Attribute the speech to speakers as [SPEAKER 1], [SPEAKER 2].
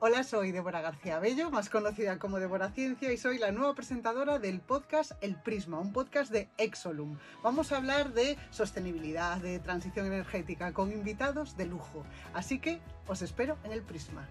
[SPEAKER 1] Hola, soy Débora García Bello, más conocida como Débora Ciencia, y soy la nueva presentadora del podcast El Prisma, un podcast de Exolum. Vamos a hablar de sostenibilidad, de transición energética, con invitados de lujo. Así que os espero en El Prisma.